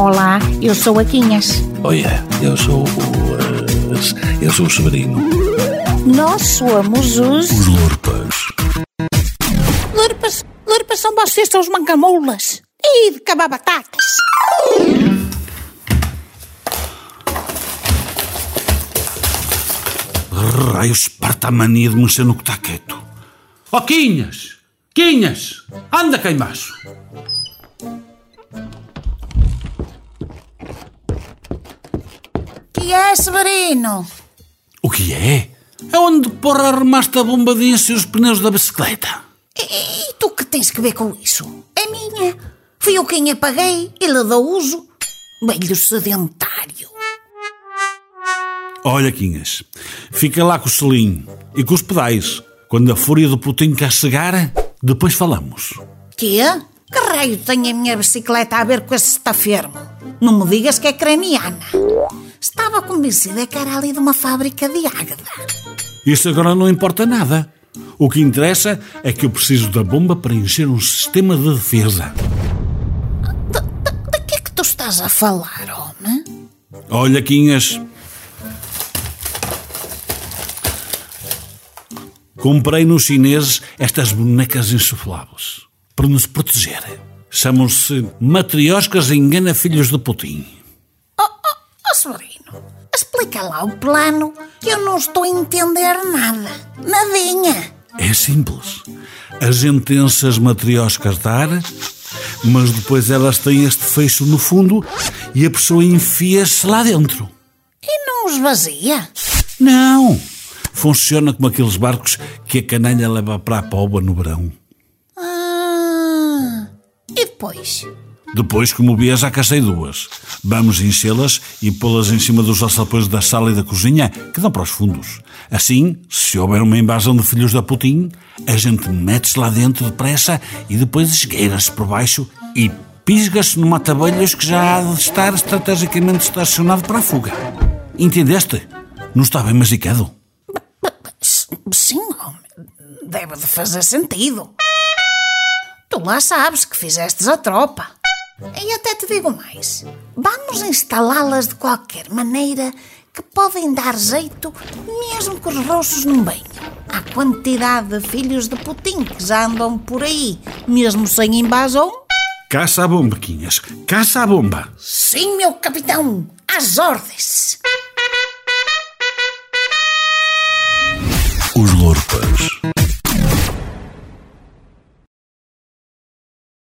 Olá, eu sou a Quinhas. Olha, eu sou o. eh, eu sou o Severino. Nós somos os. Os Lurpas. Lurpas, Lurpas são vocês, são os mancamoulas. E de cabar batatas. Raios, parta a mania de mexer no que está quieto. Ó Quinhas! Quinhas! Anda, queimaço! Que é, Severino? O que é? É onde porra arrumaste a bombadinha e os pneus da bicicleta. E, e tu que tens que ver com isso? É minha. Fui eu quem a paguei e lhe dou uso. Velho sedentário. Olha, Quinhas, fica lá com o selinho e com os pedais. Quando a fúria do putinho cá chegar, depois falamos. Quê? Que raio tem a minha bicicleta a ver com esse estafermo? Não me digas que é craniana. Estava convencida que era ali de uma fábrica de ágada. Isso agora não importa nada. O que interessa é que eu preciso da bomba para encher um sistema de defesa. De, de, de que é que tu estás a falar, homem? Olha, Quinhas. Comprei nos chineses estas bonecas insufláveis para nos proteger. Chamam-se matrioscas engana filhos de Putin. Explica lá o plano que eu não estou a entender nada. Nadinha. É simples. A gente tem-se as matrioscas de ar, mas depois elas têm este fecho no fundo e a pessoa enfia-se lá dentro. E não os vazia? Não! Funciona como aqueles barcos que a canalha leva para a póvoa no verão. Ah, e depois? Depois, como via, já cacei duas. Vamos enchê-las e pô-las em cima dos alçapões da sala e da cozinha, que dão para os fundos. Assim, se houver uma invasão de filhos da Putin, a gente mete-se lá dentro depressa e depois esgueira-se por baixo e pisga-se no mata-abelhas que já há de estar estrategicamente estacionado para a fuga. Entendeste? Não está bem magicado? Sim, deve de fazer sentido. Tu lá sabes que fizestes a tropa. E até te digo mais: vamos instalá-las de qualquer maneira que podem dar jeito, mesmo que os roxos não venham. A quantidade de filhos de Putin que já andam por aí, mesmo sem invasão. Caça a bomba, Quinhas. Caça a bomba. Sim, meu capitão, às ordens. Os Lorpas.